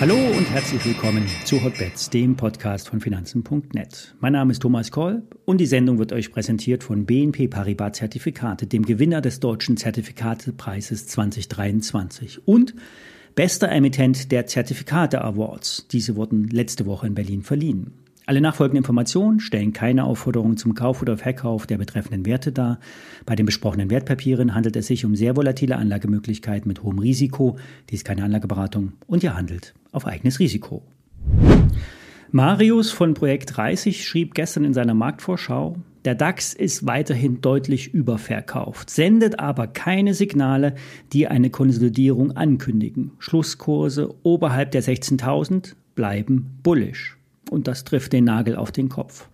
Hallo und herzlich willkommen zu Hotbets, dem Podcast von Finanzen.net. Mein Name ist Thomas Kolb und die Sendung wird euch präsentiert von BNP Paribas Zertifikate, dem Gewinner des deutschen Zertifikatepreises 2023 und bester Emittent der Zertifikate Awards. Diese wurden letzte Woche in Berlin verliehen. Alle nachfolgenden Informationen stellen keine Aufforderung zum Kauf oder Verkauf der betreffenden Werte dar. Bei den besprochenen Wertpapieren handelt es sich um sehr volatile Anlagemöglichkeiten mit hohem Risiko. Dies ist keine Anlageberatung und ihr handelt auf eigenes Risiko. Marius von Projekt 30 schrieb gestern in seiner Marktvorschau, der DAX ist weiterhin deutlich überverkauft, sendet aber keine Signale, die eine Konsolidierung ankündigen. Schlusskurse oberhalb der 16.000 bleiben bullish und das trifft den Nagel auf den Kopf.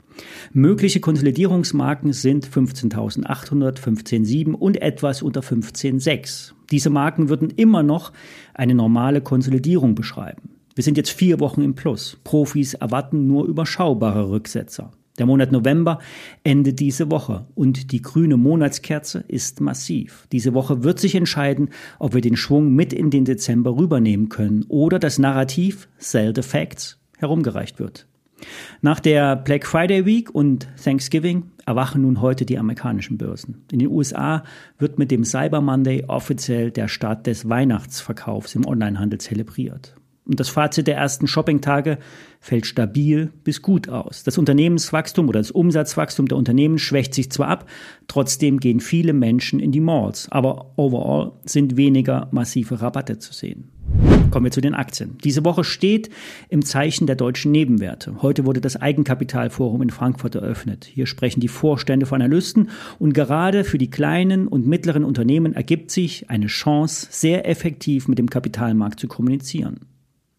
Mögliche Konsolidierungsmarken sind 15.800, 15.7 und etwas unter 15.6. Diese Marken würden immer noch eine normale Konsolidierung beschreiben. Wir sind jetzt vier Wochen im Plus. Profis erwarten nur überschaubare Rücksetzer. Der Monat November endet diese Woche und die grüne Monatskerze ist massiv. Diese Woche wird sich entscheiden, ob wir den Schwung mit in den Dezember rübernehmen können oder das Narrativ Sell the Facts herumgereicht wird. Nach der Black Friday Week und Thanksgiving erwachen nun heute die amerikanischen Börsen. In den USA wird mit dem Cyber Monday offiziell der Start des Weihnachtsverkaufs im Onlinehandel zelebriert. Und das Fazit der ersten Shopping-Tage fällt stabil bis gut aus. Das Unternehmenswachstum oder das Umsatzwachstum der Unternehmen schwächt sich zwar ab, trotzdem gehen viele Menschen in die Malls, aber overall sind weniger massive Rabatte zu sehen. Kommen wir zu den Aktien. Diese Woche steht im Zeichen der deutschen Nebenwerte. Heute wurde das Eigenkapitalforum in Frankfurt eröffnet. Hier sprechen die Vorstände von Analysten und gerade für die kleinen und mittleren Unternehmen ergibt sich eine Chance, sehr effektiv mit dem Kapitalmarkt zu kommunizieren.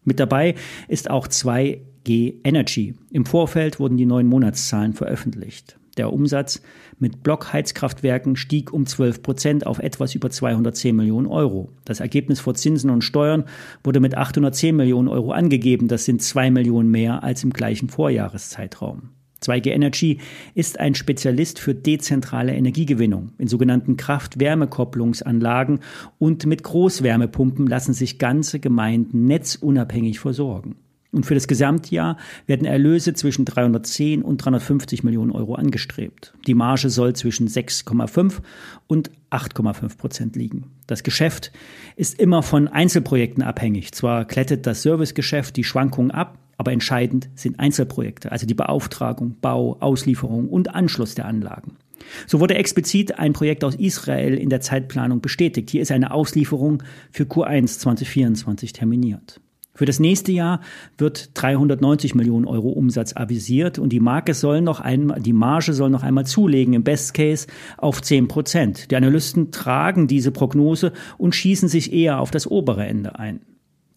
Mit dabei ist auch 2G Energy. Im Vorfeld wurden die neuen Monatszahlen veröffentlicht. Der Umsatz mit Blockheizkraftwerken stieg um 12 Prozent auf etwas über 210 Millionen Euro. Das Ergebnis vor Zinsen und Steuern wurde mit 810 Millionen Euro angegeben. Das sind zwei Millionen mehr als im gleichen Vorjahreszeitraum. 2G Energy ist ein Spezialist für dezentrale Energiegewinnung. In sogenannten Kraft-Wärme-Kopplungsanlagen und mit Großwärmepumpen lassen sich ganze Gemeinden netzunabhängig versorgen. Und für das Gesamtjahr werden Erlöse zwischen 310 und 350 Millionen Euro angestrebt. Die Marge soll zwischen 6,5 und 8,5 Prozent liegen. Das Geschäft ist immer von Einzelprojekten abhängig. Zwar klettet das Servicegeschäft die Schwankungen ab, aber entscheidend sind Einzelprojekte, also die Beauftragung, Bau, Auslieferung und Anschluss der Anlagen. So wurde explizit ein Projekt aus Israel in der Zeitplanung bestätigt. Hier ist eine Auslieferung für Q1 2024 terminiert. Für das nächste Jahr wird 390 Millionen Euro Umsatz avisiert und die Marke soll noch einmal, die Marge soll noch einmal zulegen, im Best Case auf 10 Prozent. Die Analysten tragen diese Prognose und schießen sich eher auf das obere Ende ein.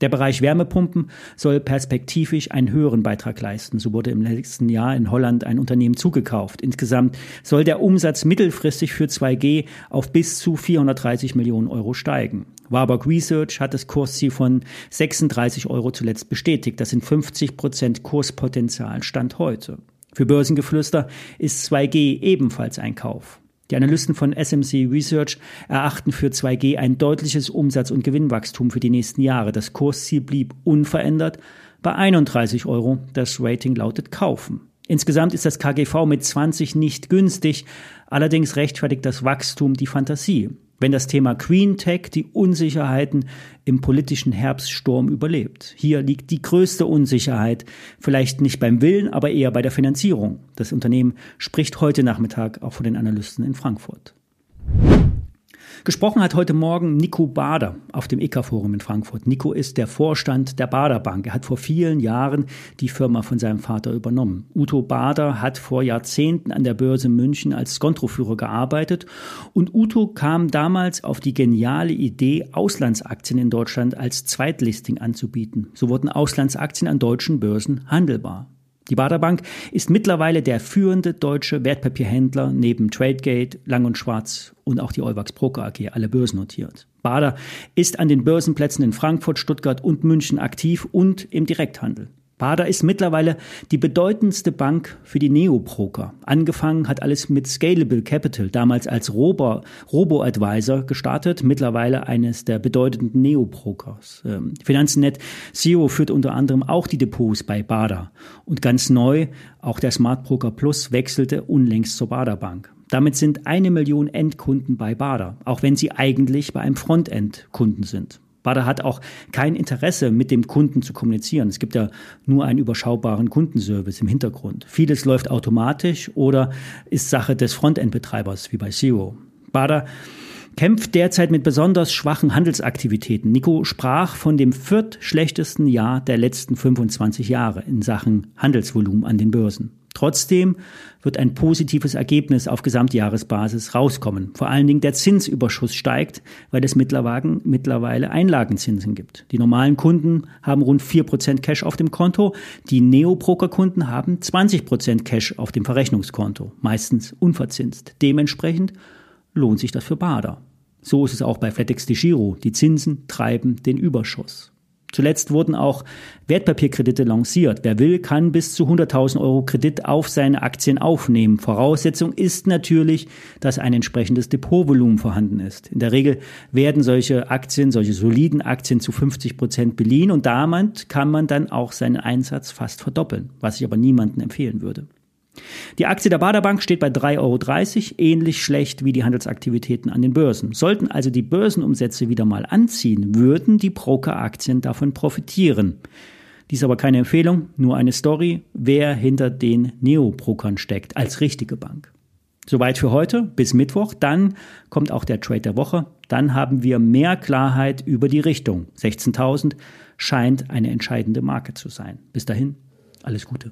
Der Bereich Wärmepumpen soll perspektivisch einen höheren Beitrag leisten. So wurde im letzten Jahr in Holland ein Unternehmen zugekauft. Insgesamt soll der Umsatz mittelfristig für 2G auf bis zu 430 Millionen Euro steigen. Warburg Research hat das Kursziel von 36 Euro zuletzt bestätigt. Das sind 50 Prozent Kurspotenzial Stand heute. Für Börsengeflüster ist 2G ebenfalls ein Kauf. Die Analysten von SMC Research erachten für 2G ein deutliches Umsatz- und Gewinnwachstum für die nächsten Jahre. Das Kursziel blieb unverändert bei 31 Euro. Das Rating lautet Kaufen. Insgesamt ist das KGV mit 20 nicht günstig, allerdings rechtfertigt das Wachstum die Fantasie wenn das Thema Queen Tech die Unsicherheiten im politischen Herbststurm überlebt. Hier liegt die größte Unsicherheit, vielleicht nicht beim Willen, aber eher bei der Finanzierung. Das Unternehmen spricht heute Nachmittag auch vor den Analysten in Frankfurt. Gesprochen hat heute Morgen Nico Bader auf dem EK-Forum in Frankfurt. Nico ist der Vorstand der Bader Bank. Er hat vor vielen Jahren die Firma von seinem Vater übernommen. Uto Bader hat vor Jahrzehnten an der Börse München als Skontroführer gearbeitet und Uto kam damals auf die geniale Idee, Auslandsaktien in Deutschland als Zweitlisting anzubieten. So wurden Auslandsaktien an deutschen Börsen handelbar. Die Baderbank ist mittlerweile der führende deutsche Wertpapierhändler neben Tradegate, Lang und Schwarz und auch die Euwax Broker AG, alle börsennotiert. Bader ist an den Börsenplätzen in Frankfurt, Stuttgart und München aktiv und im Direkthandel. Bader ist mittlerweile die bedeutendste Bank für die Neobroker. Angefangen hat alles mit Scalable Capital, damals als Robo, Robo-Advisor gestartet, mittlerweile eines der bedeutenden Neobrokers. Ähm, Finanznet Zero führt unter anderem auch die Depots bei Bader. Und ganz neu, auch der Smart Broker Plus wechselte unlängst zur Bader Bank. Damit sind eine Million Endkunden bei Bader, auch wenn sie eigentlich bei einem Frontend-Kunden sind. Bader hat auch kein Interesse, mit dem Kunden zu kommunizieren. Es gibt ja nur einen überschaubaren Kundenservice im Hintergrund. Vieles läuft automatisch oder ist Sache des Frontend-Betreibers, wie bei Zero. Bader kämpft derzeit mit besonders schwachen Handelsaktivitäten. Nico sprach von dem viertschlechtesten Jahr der letzten 25 Jahre in Sachen Handelsvolumen an den Börsen. Trotzdem wird ein positives Ergebnis auf Gesamtjahresbasis rauskommen. Vor allen Dingen der Zinsüberschuss steigt, weil es mittlerweile Einlagenzinsen gibt. Die normalen Kunden haben rund 4% Cash auf dem Konto, die Neo-Broker-Kunden haben 20% Cash auf dem Verrechnungskonto, meistens unverzinst. Dementsprechend lohnt sich das für Bader. So ist es auch bei FlatEx de Giro. Die Zinsen treiben den Überschuss. Zuletzt wurden auch Wertpapierkredite lanciert. Wer will, kann bis zu 100.000 Euro Kredit auf seine Aktien aufnehmen. Voraussetzung ist natürlich, dass ein entsprechendes Depotvolumen vorhanden ist. In der Regel werden solche Aktien, solche soliden Aktien zu 50 Prozent beliehen und damit kann man dann auch seinen Einsatz fast verdoppeln, was ich aber niemandem empfehlen würde. Die Aktie der Baderbank steht bei 3,30 Euro, ähnlich schlecht wie die Handelsaktivitäten an den Börsen. Sollten also die Börsenumsätze wieder mal anziehen, würden die Brokeraktien davon profitieren. Dies aber keine Empfehlung, nur eine Story, wer hinter den Neo-Brokern steckt als richtige Bank. Soweit für heute, bis Mittwoch. Dann kommt auch der Trade der Woche. Dann haben wir mehr Klarheit über die Richtung. 16.000 scheint eine entscheidende Marke zu sein. Bis dahin, alles Gute.